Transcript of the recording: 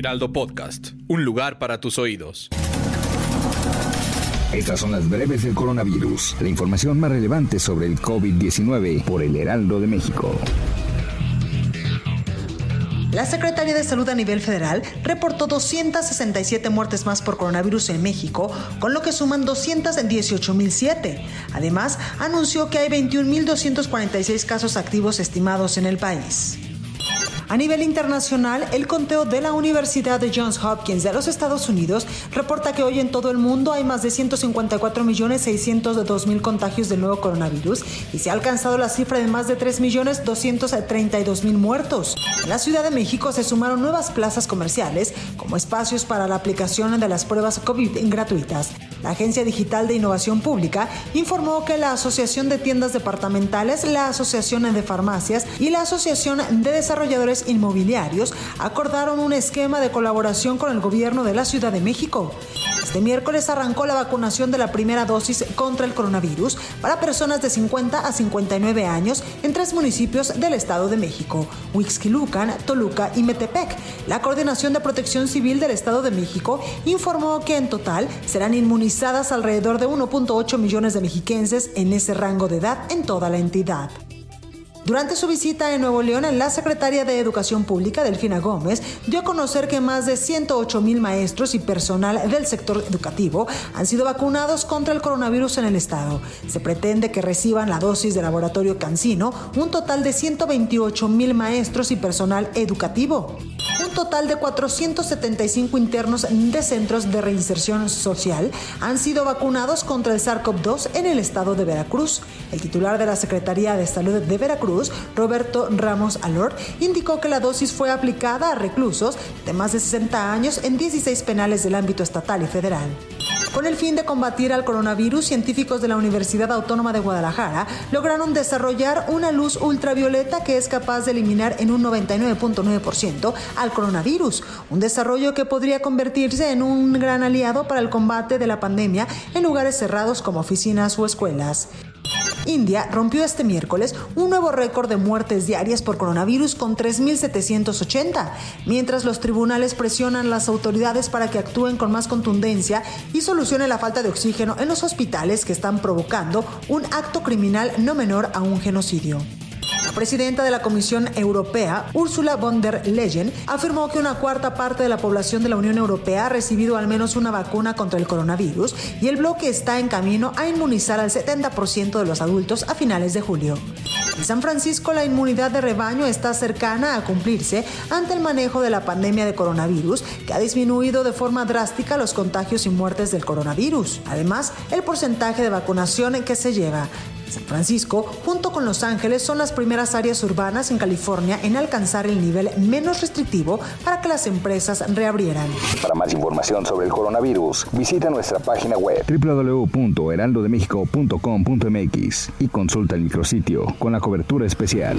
Heraldo Podcast, un lugar para tus oídos. Estas son las breves del coronavirus, la información más relevante sobre el COVID-19 por el Heraldo de México. La Secretaría de Salud a nivel federal reportó 267 muertes más por coronavirus en México, con lo que suman 218.007. Además, anunció que hay 21.246 casos activos estimados en el país. A nivel internacional, el conteo de la Universidad de Johns Hopkins de los Estados Unidos reporta que hoy en todo el mundo hay más de 154.602.000 contagios del nuevo coronavirus y se ha alcanzado la cifra de más de 3.232.000 muertos. En la Ciudad de México se sumaron nuevas plazas comerciales como espacios para la aplicación de las pruebas COVID gratuitas. La Agencia Digital de Innovación Pública informó que la Asociación de Tiendas Departamentales, la Asociación de Farmacias y la Asociación de Desarrolladores Inmobiliarios acordaron un esquema de colaboración con el gobierno de la Ciudad de México. Este miércoles arrancó la vacunación de la primera dosis contra el coronavirus para personas de 50 a 59 años en tres municipios del Estado de México, Huixquilucan, Toluca y Metepec. La Coordinación de Protección Civil del Estado de México informó que en total serán alrededor de 1.8 millones de mexiquenses en ese rango de edad en toda la entidad. Durante su visita en Nuevo León, la secretaria de Educación Pública, Delfina Gómez, dio a conocer que más de 108 mil maestros y personal del sector educativo han sido vacunados contra el coronavirus en el estado. Se pretende que reciban la dosis de laboratorio Cancino un total de 128 mil maestros y personal educativo. Total de 475 internos de centros de reinserción social han sido vacunados contra el SARS-CoV-2 en el estado de Veracruz. El titular de la Secretaría de Salud de Veracruz, Roberto Ramos Alor, indicó que la dosis fue aplicada a reclusos de más de 60 años en 16 penales del ámbito estatal y federal. Con el fin de combatir al coronavirus, científicos de la Universidad Autónoma de Guadalajara lograron desarrollar una luz ultravioleta que es capaz de eliminar en un 99.9% al coronavirus, un desarrollo que podría convertirse en un gran aliado para el combate de la pandemia en lugares cerrados como oficinas o escuelas. India rompió este miércoles un nuevo récord de muertes diarias por coronavirus con 3.780, mientras los tribunales presionan las autoridades para que actúen con más contundencia y solucionen la falta de oxígeno en los hospitales que están provocando un acto criminal no menor a un genocidio. La presidenta de la Comisión Europea, Ursula von der Leyen, afirmó que una cuarta parte de la población de la Unión Europea ha recibido al menos una vacuna contra el coronavirus y el bloque está en camino a inmunizar al 70% de los adultos a finales de julio. En San Francisco, la inmunidad de rebaño está cercana a cumplirse ante el manejo de la pandemia de coronavirus, que ha disminuido de forma drástica los contagios y muertes del coronavirus. Además, el porcentaje de vacunación que se lleva San Francisco, junto con Los Ángeles, son las primeras áreas urbanas en California en alcanzar el nivel menos restrictivo para que las empresas reabrieran. Para más información sobre el coronavirus, visita nuestra página web www.heraldodemexico.com.mx y consulta el micrositio con la cobertura especial.